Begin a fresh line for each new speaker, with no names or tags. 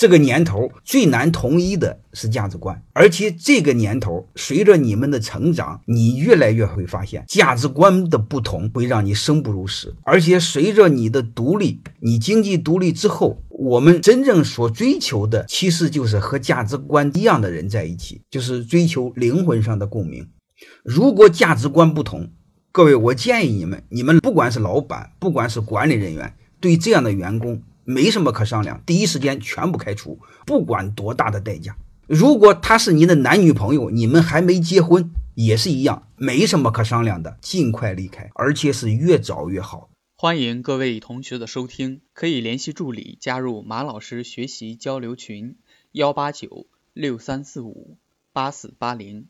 这个年头最难统一的是价值观，而且这个年头随着你们的成长，你越来越会发现价值观的不同会让你生不如死。而且随着你的独立，你经济独立之后，我们真正所追求的其实就是和价值观一样的人在一起，就是追求灵魂上的共鸣。如果价值观不同，各位，我建议你们，你们不管是老板，不管是管理人员，对这样的员工没什么可商量，第一时间全部开除，不管多大的代价。如果他是你的男女朋友，你们还没结婚，也是一样，没什么可商量的，尽快离开，而且是越早越好。
欢迎各位同学的收听，可以联系助理加入马老师学习交流群：幺八九六三四五八四八零。